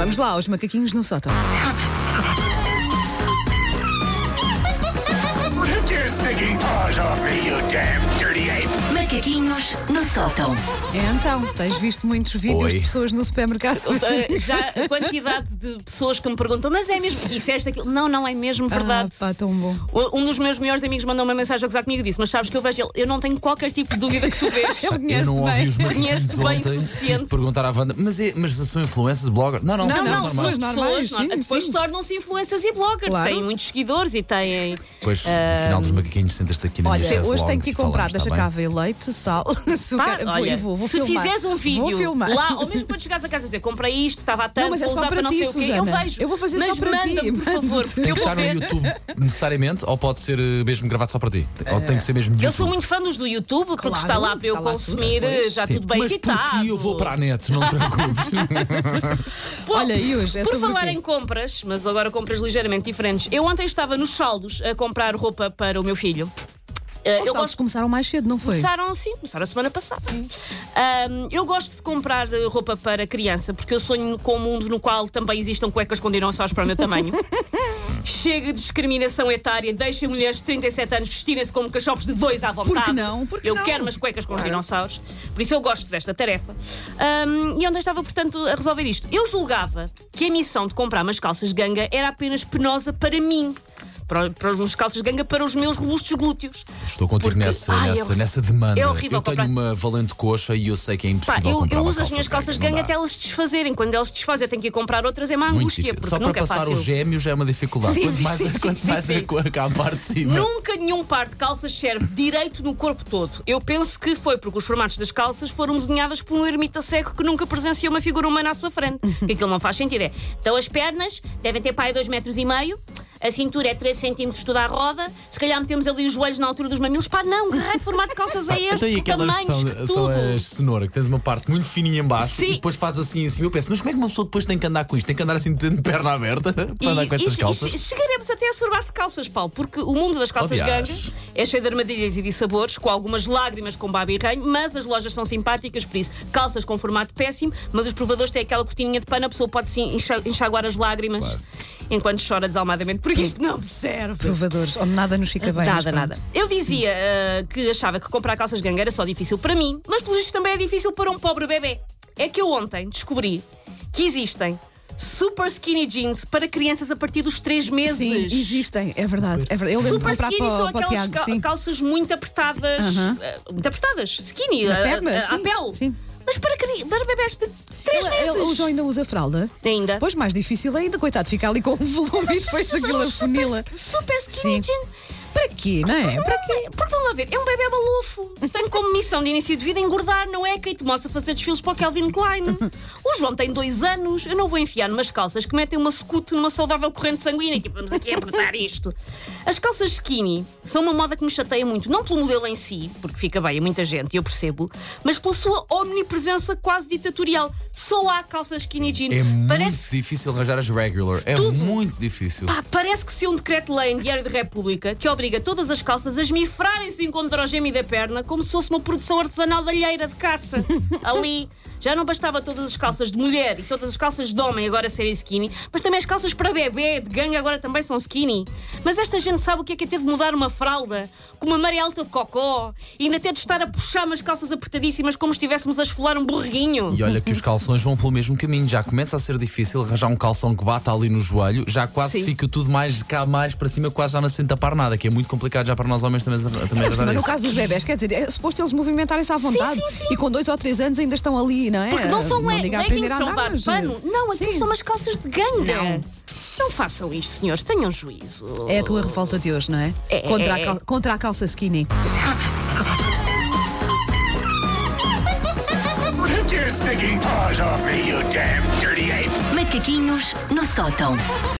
Vamos lá, aos macaquinhos no sótão. Paws off me, you damn dirty! Macaquinhos no sótão. É, então, tens visto muitos vídeos Oi. de pessoas no supermercado. Uh, já a quantidade de pessoas que me perguntam, mas é mesmo, disseste aquilo? Não, não é mesmo verdade. Ah, pá, tão bom. O- Um dos meus melhores amigos mandou uma mensagem a gozar comigo e disse: Mas sabes que eu vejo ele, eu não tenho qualquer tipo de dúvida que tu vês. Eu Eu conheço não ouvi bem. os macaquinhos Conheço-te bem ontem. suficiente. Tive de perguntar à Wanda, mas, é, mas são influencers, bloggers? Não, não, Não, pessoas não, normais. pessoas normais, não- sim, depois sim. tornam-se influencers e bloggers, Claro. têm muitos seguidores e têm. Pois, no final dos macaquinhos, sentas-te aqui na Olha, minha chaise hoje logo tenho que ir e comprar, falamos, deixa tá cá bem? ver leite, sal, açúcar. Pá, vou, olha, vou, vou se filmar. fizeres um Vou vídeo filmar. lá, ou mesmo quando chegares a casa e dizer comprei isto, estava a tanto, Não, mas é vou só para não ti, sei o quê, eu Susana. vejo. Eu vou fazer mas só para ti, manda-me, por favor, Tem eu que vou estar no. YouTube necessariamente ou pode ser eh, mesmo gravado só para ti? Ou tem que ser mesmo no Eu YouTube? sou muito fã dos do YouTube, porque Claro, está lá para eu consumir, tudo, pois. já Sim, tudo bem mas editado. por ti eu vou para a net, não te preocupes. Pô, Olha, e hoje é Por falar em compras, mas agora compras ligeiramente diferentes. Eu ontem estava nos saldos a comprar roupa para o meu filho. Uh, Os eu saltos começaram mais cedo, não foi? Começaram, sim, começaram a semana passada. Ahm, eu gosto de comprar eh, roupa para criança porque eu sonho com um mundo no qual também existam cuecas com dinossauros para o meu tamanho. Chega de discriminação etária, deixa mulheres de 37 anos vestirem-se como cachorros de dois à vontade. Por que não? Por que eu não? quero umas cuecas com os dinossauros. Por isso eu gosto desta tarefa. Ahm, e ontem estava, portanto, a resolver isto. Eu julgava que a missão de comprar umas calças ganga era apenas penosa para mim. Para, para umas calças ganga para os meus robustos glúteos. Estou contigo Porque- nessa, Ai, nessa, é- nessa demanda. é horrível eu tenho comprar- uma valente coxa e eu sei que é Pá, impossível eu, comprar eu uma uso as minhas calças ganga dá. até elas se desfazerem. Quando elas se desfazem, eu tenho que ir comprar outras, é uma Muito angústia, difícil. porque Só para nunca é passar fácil. os gêmeos é uma dificuldade. Sim, quanto sim, mais, sim, quanto mais sim. é com a parte de cima. Nunca nenhum par de calças serve direito no corpo todo. Eu penso que foi porque os formatos das calças foram desenhadas por um ermita cego que nunca presenciou uma figura humana à sua frente. que aquilo não faz sentido. É. Então as pernas devem ter pai 2 metros e meio, a cintura é 3 centímetros toda a roda, se calhar metemos ali os joelhos na altura dos mamilos. Pá, não, que raio de formato de calças é este? Então, e Que tamanhos, são, que são tudo. as cenoura, que tens uma parte muito fininha em baixo Sim. e depois faz assim em cima. Eu penso, mas como é que uma pessoa depois tem que andar com isto? Tem que andar assim de perna aberta para andar com estas e- calças? e chegaremos até a sorvar de calças, Paulo, porque o mundo das calças Aliás. gangas é cheio de armadilhas e de sabores, com algumas lágrimas com baba e ranho, mas as lojas são simpáticas, por isso, calças com formato péssimo, mas os provadores têm aquela cortininha de pano, a pessoa pode sim enxa- enxaguar as lágrimas Claro. Enquanto chora desalmadamente, porque isto não me serve. Provadores, onde nada nos fica bem. Nada, nada. Eu dizia ah, que achava que comprar calças ganga era só difícil para mim, mas pelo visto também é difícil para um pobre bebê. É que eu ontem descobri que existem super skinny jeans para crianças a partir dos 3 meses. Sim, existem, é verdade. É verdade. Eu Super skinny para, são para aquelas Tiago. cal- Sim. calças muito apertadas. Aham. eh, muito apertadas, skinny, a- perna, a- à sim, pele. sim. Mas para, cri- para bebés de 3 Ele, meses. ele, o João ainda usa fralda? Ainda. Pois mais difícil ainda, coitado, fica ali com o volume e depois daquilo a funila. Super skinny Sim. jean. Para quê, não é? Para quê? Porque vamos lá ver, é um bebê balofo. Tem como missão de início de vida engordar, não é Kate Moss a fazer desfiles para o Calvin Klein. O João tem dois anos, eu não vou enfiar numas calças que metem uma scute numa saudável corrente sanguínea. Tipo, vamos aqui apertar isto. As calças skinny são uma moda que me chateia muito, não pelo modelo em si, porque fica bem a muita gente, eu percebo, mas pela sua omnipresença quase ditatorial. Só há calças skinny. É muito Parece difícil arranjar as regular. É Tudo. muito difícil. Pá, parece que se um decreto-lei em Diário da República que obriga todas as calças a esmifrarem-se enquanto o gêmeo da perna como se fosse uma produção artesanal de alheira de caça. Ali. Já não bastava todas as calças de mulher e todas as calças de homem agora serem skinny, mas também as calças para bebê, de gangue, agora também são skinny. Mas esta gente sabe o que é que é ter de mudar uma fralda com uma maré alta de cocó e ainda ter de estar a puxar umas calças apertadíssimas como se estivéssemos a esfolar um borreguinho. E olha que os calções vão pelo mesmo caminho. Já começa a ser difícil arranjar um calção que bata ali no joelho. Já quase Sim. fica tudo mais cá mais para cima, quase já não se tapar nada, que é muito complicado já para nós homens também, também por arranjar cima, no caso dos bebés, quer dizer, é suposto eles movimentarem-se à vontade. sim, sim. E com dois ou três anos ainda estão ali, não é? Porque não são le leggings, são vá de pano. Não, aquilo sim. são umas calças de ganga. Não. Não façam isto, senhores, tenham juízo. É a tua revolta de hoje, não é? É, contra, é, a cal- contra a calça skinny. Take your stinking paws off me, you damn dirty ape! Macaquinhos no sótão.